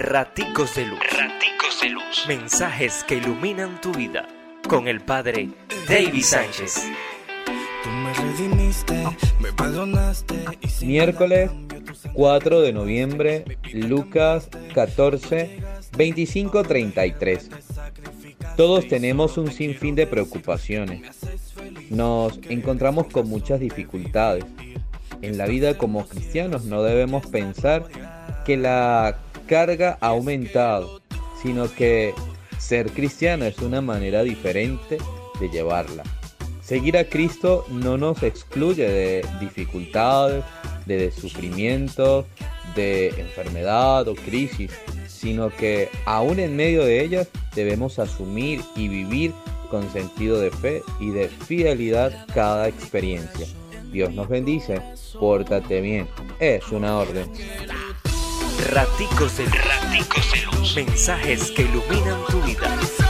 Raticos de Luz. Raticos de Luz. Mensajes que iluminan tu vida. Con el Padre David Sánchez. Miércoles 4 de noviembre, Lucas 14, 25, 33. Todos tenemos un sinfín de preocupaciones. Nos encontramos con muchas dificultades. En la vida como cristianos no debemos pensar que la carga ha aumentado, sino que ser cristiano es una manera diferente de llevarla. Seguir a Cristo no nos excluye de dificultades, de sufrimiento, de enfermedad o crisis, sino que aún en medio de ellas debemos asumir y vivir con sentido de fe y de fidelidad cada experiencia. Dios nos bendice, pórtate bien, es una orden. Raticos de luz. De luz. Mensajes que iluminan tu vida.